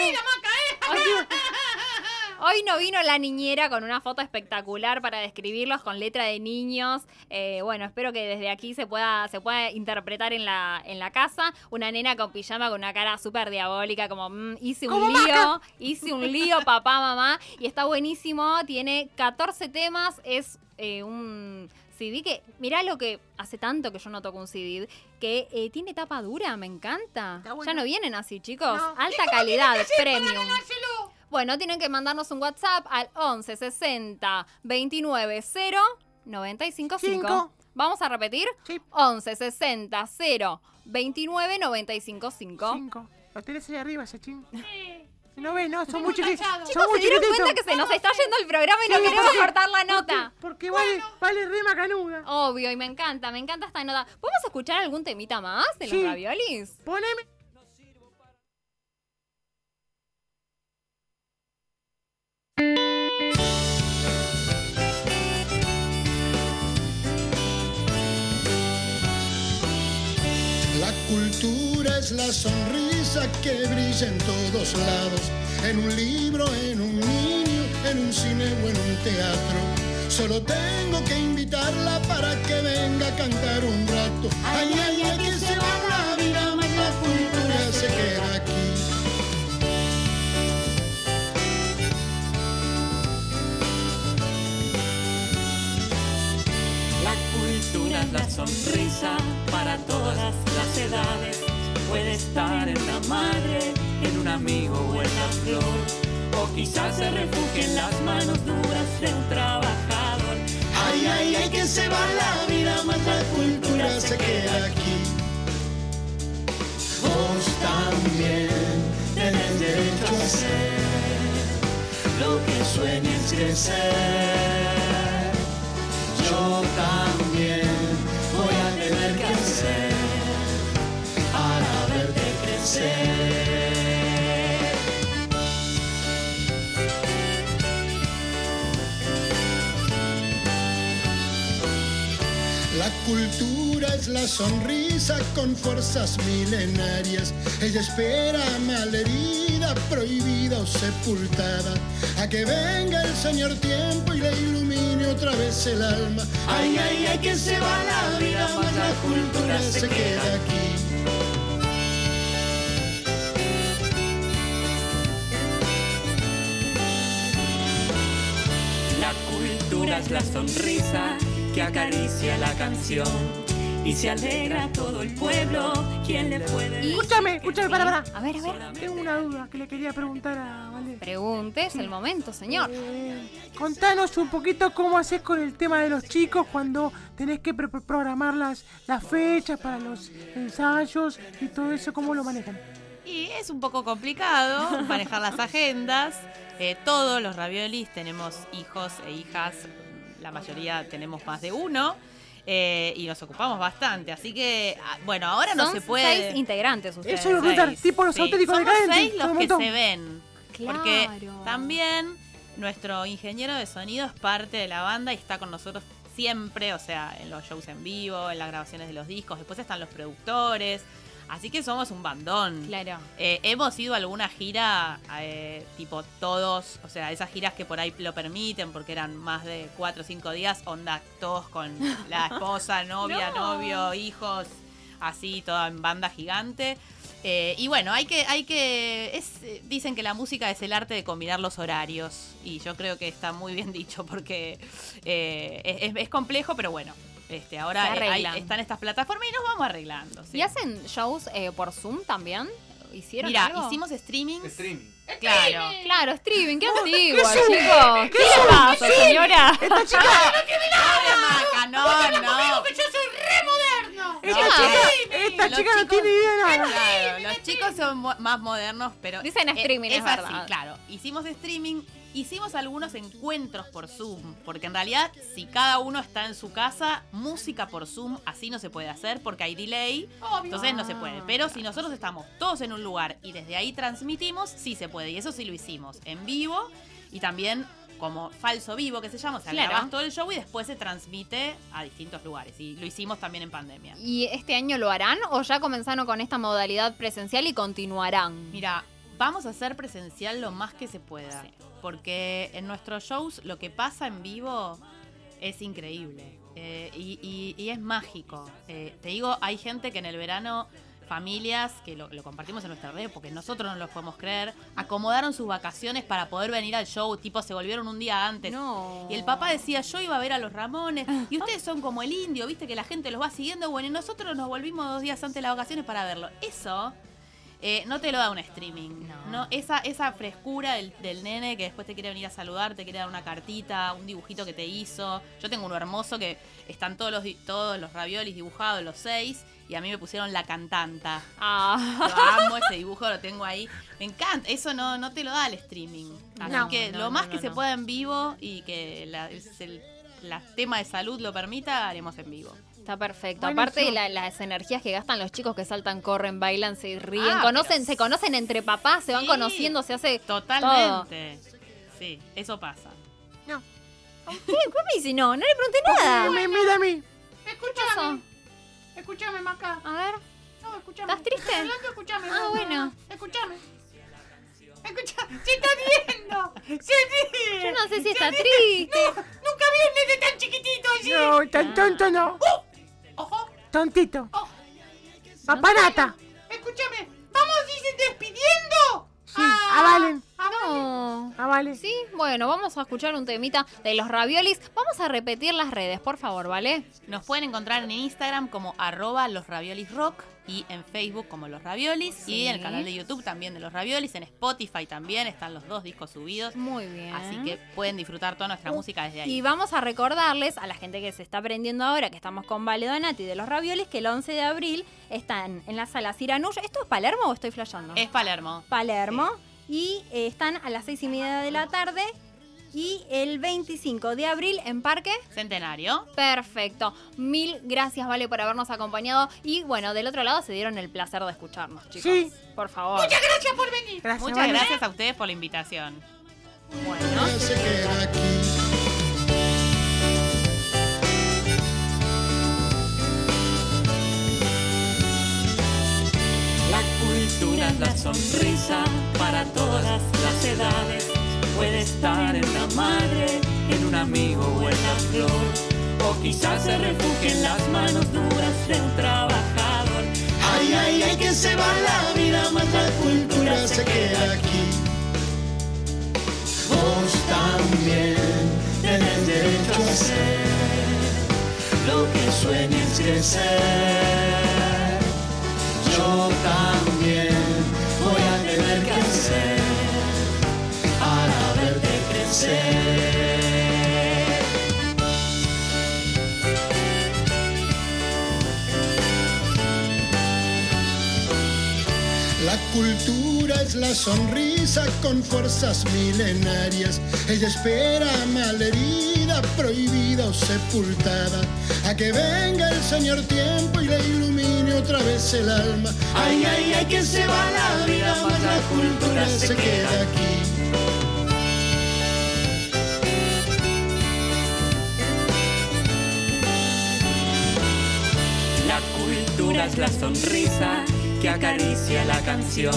Hoy no vino la niñera con una foto espectacular para describirlos con letra de niños. Eh, bueno, espero que desde aquí se pueda, se pueda interpretar en la, en la casa. Una nena con pijama con una cara súper diabólica, como "Mm, hice un lío, hice un lío, papá, mamá. Y está buenísimo, tiene 14 temas, es eh, un CD que, mirá lo que hace tanto que yo no toco un CD, que eh, tiene tapa dura, me encanta. Ya no vienen así, chicos. Alta calidad, premium. Bueno, tienen que mandarnos un WhatsApp al 11 60 29 0 95 5. Cinco. Vamos a repetir. 11 60 0 29 95 5. Cinco. Lo tenés ahí arriba, Sachin. No ves, no, son muy chiquitos. Chicos, se dieron cuenta que se nos está yendo el programa y no Sí, queremos porque- cortar la nota. Porque vale, vale re macanuda. Obvio, y me encanta, me encanta esta nota. ¿Podemos escuchar algún temita más de los Sí. raviolis? Poneme. Es la sonrisa que brilla en todos lados, en un libro, en un niño, en un cine o en un teatro. Solo tengo que invitarla para que venga a cantar un rato. Ay, ay, ay, que se va la vida, más la cultura se queda aquí. La cultura es la sonrisa para todas las edades. Puede estar en la madre, en un amigo o en la flor. O quizás se refugie en las manos duras de un trabajador. Ay, ay, ay, que se va la vida, más la cultura se queda aquí. Vos también tenés derecho a hacer lo que sueñes crecer. Cultura es la sonrisa con fuerzas milenarias. Ella espera malherida, prohibida o sepultada. A que venga el Señor tiempo y le ilumine otra vez el alma. Ay, ay, ay, que se va la vida, más la cultura se queda aquí. La cultura es la sonrisa que acaricia la canción y se alegra todo el pueblo. ¿Quién le puede Escúchame, escúchame, para, para. A ver, a ver. Tengo una duda que le quería preguntar a Vale. Pregunte, es el momento, señor. Eh, contanos un poquito cómo haces con el tema de los chicos cuando tenés que pro- programar las, las fechas para los ensayos y todo eso, cómo lo manejan. Y es un poco complicado manejar las agendas. Eh, todos los raviolis tenemos hijos e hijas, la mayoría tenemos más de uno. eh, y nos ocupamos bastante, así que ah, bueno, ahora no Son se puede. seis integrantes ustedes. Eso tipo los Sí, auténticos somos decadentes, seis los que se ven. Porque Claro. también nuestro ingeniero de sonido es parte de la banda y está con nosotros siempre, o sea, en los shows en vivo, en las grabaciones de los discos. Después están los productores. Así que somos un bandón. Claro. Eh, hemos ido a alguna gira, eh, tipo todos, o sea, esas giras que por ahí lo permiten porque eran más de cuatro o cinco días, onda todos con la esposa, novia, No. novio, hijos, así, toda en banda gigante. Eh, y bueno, hay que, hay que, es, dicen que la música es el arte de combinar los horarios y yo creo que está muy bien dicho porque eh, es, es complejo, pero bueno, este, ahora eh, hay- están estas plataformas y nos vamos arreglando. sí. ¿Y hacen shows eh, por Zoom también? ¿Hicieron Mira, algo? hicimos streaming. Streaming. Claro. Claro, streaming, qué ¿Qué antigua, Zoom? chicos. ¿Qué, ¿Qué le pasa, ¿Qué? señora? Esta chica. Maca, no, no. que yo soy re moderno. Esta No. chica, esta Los chica no chicos- tiene idea de nada. Claro, los chicos son más modernos, pero. Dicen streaming, es así, verdad. claro. Hicimos streaming Hicimos algunos encuentros por Zoom, porque en realidad si cada uno está en su casa, música por Zoom así no se puede hacer porque hay delay, entonces no se puede. Pero si nosotros estamos todos en un lugar y desde ahí transmitimos, sí se puede. Y eso sí lo hicimos en vivo y también como falso vivo que se llama, o sea, Claro. grabás todo el show y después se transmite a distintos lugares. Y lo hicimos también en pandemia. ¿Y este año lo harán o ya comenzaron con esta modalidad presencial y continuarán? Mira, vamos a hacer presencial lo más que se pueda. Porque en nuestros shows lo que pasa en vivo es increíble. eh, y, y- y es mágico. Eh, te digo, hay gente que en el verano, familias, que lo, lo compartimos en nuestra red, porque nosotros no los podemos creer, acomodaron sus vacaciones para poder venir al show, tipo se volvieron un día antes. Y el papá decía, yo iba a ver a los Ramones, y ustedes son como el indio, viste que la gente los va siguiendo, bueno, y nosotros nos volvimos dos días antes de las vacaciones para verlo. Eso eh, no te lo da un streaming. No. Esa, esa frescura del, del nene que después te quiere venir a saludar, te quiere dar una cartita, un dibujito que te hizo. Yo tengo uno hermoso que están todos los, todos los raviolis dibujados, los seis, y a mí me pusieron la cantanta. Ah. Lo amo, ese dibujo lo tengo ahí. Me encanta. Eso no, no te lo da el streaming. Así No, que no, lo más que se pueda en vivo y que la, el tema de salud lo permita, haremos en vivo. Está perfecto. Bueno, Aparte yo- la- las energías que gastan los chicos que saltan, corren, bailan, se ríen, Ah, conocen, pero- se conocen entre papás, se van Sí. conociendo, se hace Totalmente. Sí, eso pasa. todo. ¿Qué? ¿Qué me dice? No, no le pregunté nada. Me mira a mí. Escúchame. Escúchame, Maca. A ver. No, escúchame. ¿Estás triste? Hablando, escúchame. Ah, no, bueno. no, Escúchame. Escucha, se está riendo. Se ríe. Yo no sé si Se está triste. No, nunca vi un nene tan chiquitito así. No, tan tonto no. Ojo. Tontito. Papanata. Escúchame. Vamos despidiendo. Sí, avalen. No. Avalen. Sí, bueno, vamos a escuchar un temita de los raviolis. Vamos a repetir las redes, por favor, ¿vale? Nos pueden encontrar en Instagram como arroba los raviolis rock y en Facebook como los raviolis Sí. y en el canal de YouTube también de los raviolis, en Spotify también están los dos discos subidos. Muy bien. Así que pueden disfrutar toda nuestra música desde ahí. Y vamos a recordarles a la gente que se está aprendiendo ahora, que estamos con Vale Donati de los raviolis, que el 11 de abril están en la sala Ciranush. ¿Esto es Palermo o estoy flasheando? Es Palermo. Palermo. Y eh, están a las seis y media de la tarde. Y el 25 de abril en Parque Centenario. Perfecto. Mil gracias, Vale, por habernos acompañado. Y bueno, del otro lado se dieron el placer de escucharnos, chicos. Sí. Por favor. Muchas gracias por venir. Gracias, Muchas Vale. gracias a ustedes por la invitación. Bueno. se queda aquí. La cultura es la sonrisa para todas las edades. Puede estar en la madre, en un amigo o en la flor. O quizás se refugie en las manos duras de un trabajador. Ay, ay, ay, que se va la vida, más la cultura se queda aquí. Vos también tenés derecho a hacer lo que sueñes crecer. Yo también cultura es la sonrisa con fuerzas milenarias. Ella espera malherida, prohibida o sepultada. A que venga el Señor tiempo y le ilumine otra vez el alma. Ay, ay, ay, que se va la vida, más la cultura se queda aquí. La cultura es la sonrisa que acaricia la canción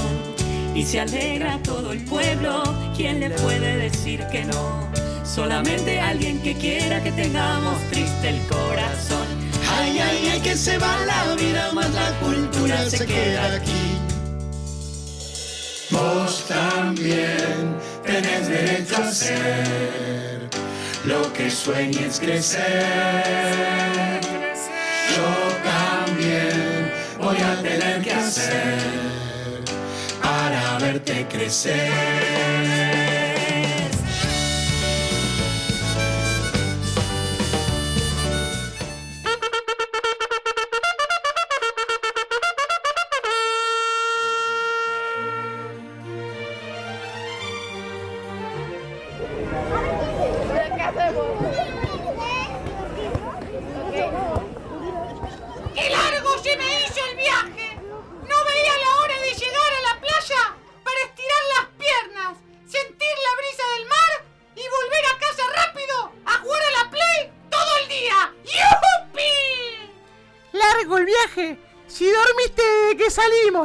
y se alegra todo el pueblo. ¿Quién le puede decir que no? Solamente alguien que quiera que tengamos triste el corazón. Ay, ay, ay, que se va la vida, más la cultura se queda aquí. Vos también tenés derecho a ser lo que sueñes crecer. Para verte crecer.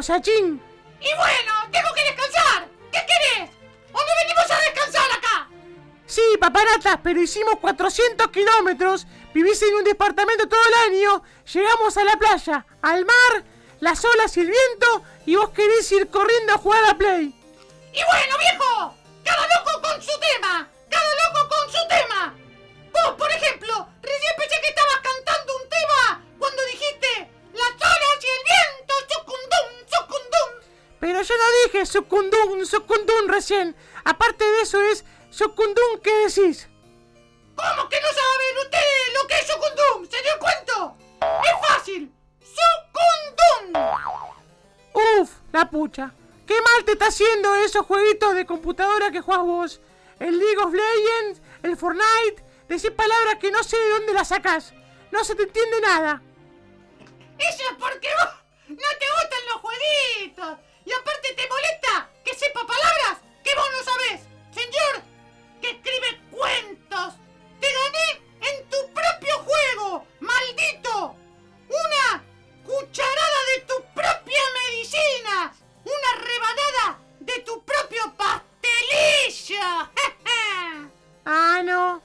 Yachín. Y bueno, tengo que descansar. ¿Qué querés? ¿O no venimos a descansar acá? Sí, paparatas, pero hicimos 400 kilómetros, vivís en un departamento todo el año, llegamos a la playa, al mar, las olas y el viento, y vos querés ir corriendo a jugar a la Play. Y bueno, viejo, cada loco con su tema, cada loco con su tema. Vos, por ejemplo, Pero yo no dije sucundum, sucundum recién. Aparte de eso es sucundum, ¿qué decís? ¿Cómo que no saben ustedes lo que es sucundum? ¿Se dio cuenta? Es fácil. Sucundum. Uf, la pucha. Qué mal te está haciendo esos jueguitos de computadora que jugás vos. El League of Legends, el Fortnite. Decís palabras que no sé de dónde las sacás. No se te entiende nada. Eso es porque vos no te gustan los jueguitos. Y aparte te molesta que sepa palabras que vos no sabés. Señor, que escribe cuentos. Te gané en tu propio juego, maldito. Una cucharada de tu propia medicina. Una rebanada de tu propio pastelillo. Ah, no.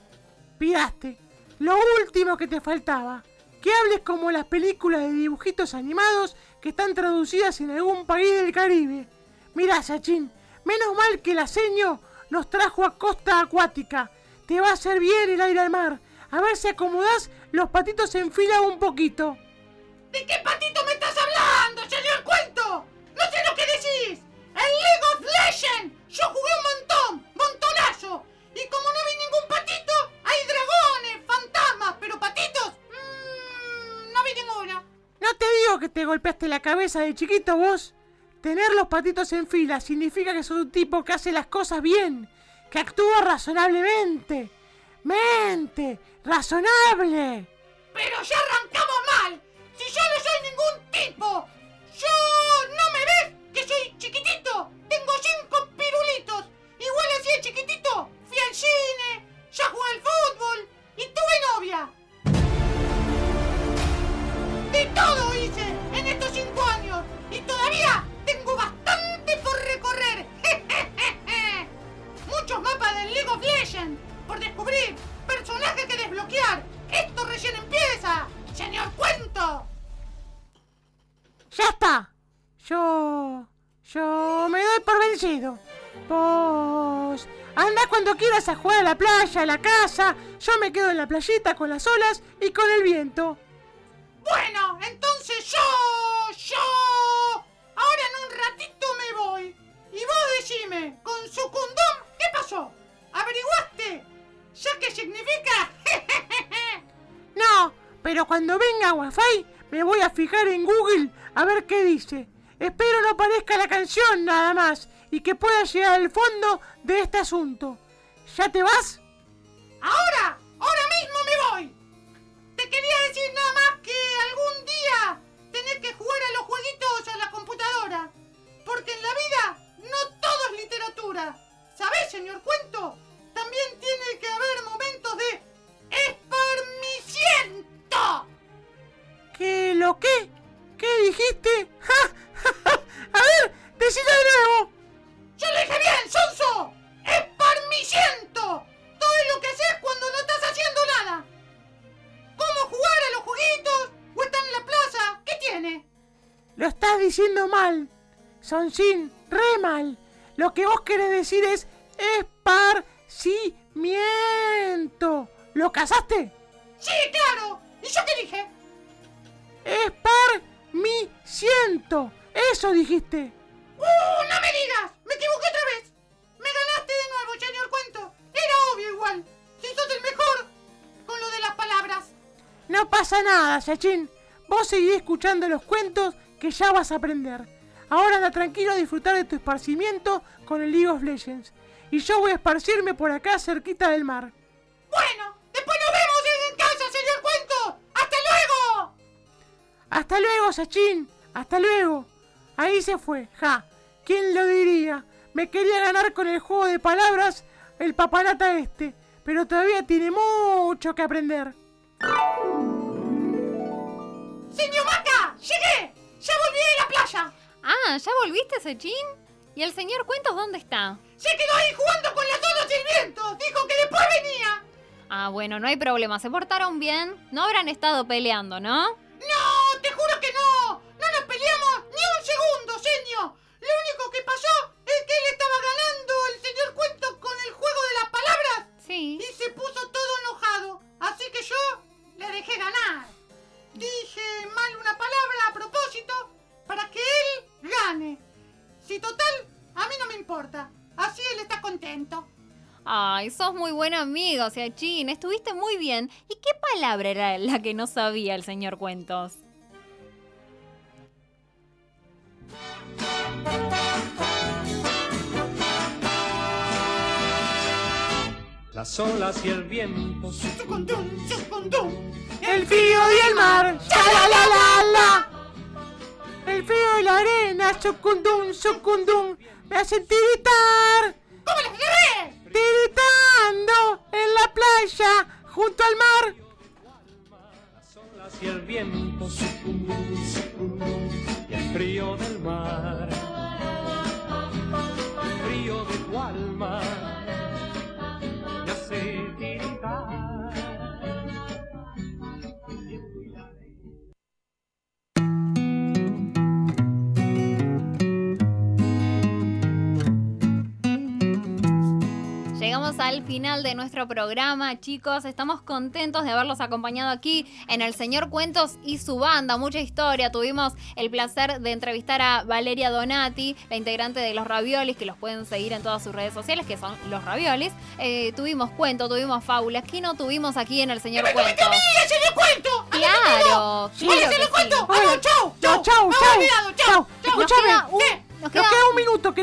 Piraste. Lo último que te faltaba. Que hables como las películas de dibujitos animados están traducidas en algún país del Caribe. Mirá, Sachin, menos mal que el aceño nos trajo a costa acuática. Te va a hacer bien el aire al mar. A ver si acomodás los patitos en fila un poquito. ¿De qué patito me estás hablando, señor cuento? No sé lo que decís. En League of Legends yo jugué un montón, montonazo. Y como no ¿No te digo que te golpeaste la cabeza de chiquito vos? Tener los patitos en fila significa que sos un tipo que hace las cosas bien, que actúa razonablemente. Mente, razonable. Pero ya arrancamos mal. Si yo no soy ningún tipo. Yo no me ves que soy chiquitito. Tengo cinco pirulitos. Igual así de chiquitito. Fui al cine, ya jugué al fútbol y tuve novia. Quieras a jugar a la playa, a la casa. Yo me quedo en la playita con las olas y con el viento. Bueno, entonces yo... Yo... Ahora en un ratito me voy. Y vos decime, con su condón, ¿qué pasó? ¿Averiguaste? ¿Ya qué significa? No, pero cuando venga Wi-Fi me voy a fijar en Google a ver qué dice. Espero no parezca la canción nada más y que pueda llegar al fondo de este asunto. ¿Ya te vas? Ahora, ahora mismo me voy. Te quería decir nada más que algún día tenés que jugar a los jueguitos a la computadora. Porque en la vida no todo es literatura. ¿Sabés, señor Cuento? También tiene que haber momentos de esparmiciento. ¿Qué lo qué? ¿Qué dijiste? ¡Ja, ja, ja! A ver, decilo de nuevo. ¡Yo lo dije bien, Sonso! ¡Esparmiciento! Todo es lo que haces cuando no estás haciendo nada. ¿Cómo jugar a los jueguitos? ¿O estar en la plaza? ¿Qué tiene? Lo estás diciendo mal. Sonsin, re mal. Lo que vos querés decir es esparcimiento. ¿Lo casaste? Sí, claro. ¿Y yo qué dije? Esparmiciento. Eso dijiste. No pasa nada, Yachin. Vos seguí escuchando los cuentos que ya vas a aprender. Ahora anda tranquilo a disfrutar de tu esparcimiento con el League of Legends. Y yo voy a esparcirme por acá cerquita del mar. Bueno, después nos vemos en casa, señor cuento. ¡Hasta luego! Hasta luego, Sachin. Hasta luego. Ahí se fue, ja. ¿Quién lo diría? Me quería ganar con el juego de palabras el papalata este, pero todavía tiene mucho que aprender. ¡Señor Maca! ¡Llegué! ¡Ya volví de la playa! Ah, ¿ya volviste, Sechín? ¿Y el señor Cuentos dónde está? Se quedó ahí jugando con las olas y el viento. Dijo que después venía. Ah, bueno, no hay problema. ¿Se portaron bien? No habrán estado peleando, ¿no? ¡No! ¡Te juro que no! ¡No nos peleamos ni un segundo, señor! Lo único que pasó es que él estaba ganando el señor Cuento con el juego de las palabras. Sí. Y se puso todo enojado. Así que yo le dejé ganar. Dije mal una palabra a propósito para que él gane. Si total, a mí no me importa. Así él está contento. Ay, sos muy buen amigo, Siachín. Estuviste muy bien. ¿Y qué palabra era la que no sabía el señor Cuentos? Las olas y el viento. El frío y el mar, ya la la la la. El frío y la arena, sucundum, sucundum, me hacen tiritar. ¿Cómo les agarré? Tiritando en la playa, junto al mar. Las olas y el viento. sucundum, sucundum, Y el frío del mar. Llegamos al final de nuestro programa, chicos. Estamos contentos de haberlos acompañado aquí en El Señor Cuentos y su banda. Mucha historia. Tuvimos el placer de entrevistar a Valeria Donati, la integrante de Los Raviolis, que los pueden seguir en todas sus redes sociales, que son Los Raviolis. Eh, tuvimos cuento, tuvimos fábulas. ¿Qué no tuvimos aquí en El Señor Cuentos? ¡Ya se lo cuento! Claro, Sí, claro se que lo sí. cuento! Hola. ¡Bueno, chau! Chau, chau, Me chau. he olvidado, chau! chau. Escúchame. queda un- ¿Qué? Nos Nos queda queda un minuto.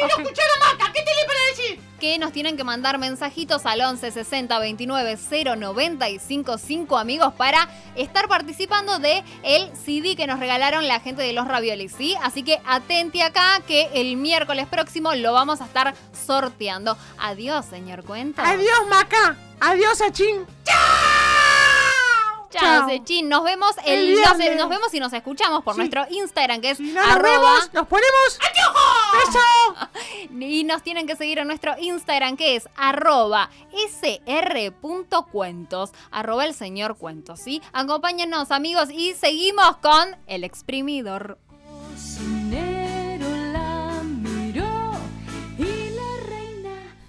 ¡Quiero escuchar a Maca! ¿Qué tenés para decir? que nos tienen que mandar mensajitos al 11 60 29 095 5 amigos para estar participando de el CD que nos regalaron la gente de los raviolis, ¿sí? Así que atente acá que el miércoles próximo lo vamos a estar sorteando. Adiós, señor Cuenta. Adiós, Maca. Adiós, Sachin. Chao, Chao. Sechín. Nos vemos El el, nos, nos vemos y nos escuchamos por Sí. nuestro Instagram que es Si no nos arroba vemos, nos ponemos. ¡Beso! Y nos tienen que seguir en nuestro Instagram que es arroba sr.cuentos, arroba el señor cuentos, ¿sí? Acompáñenos amigos y seguimos con el exprimidor.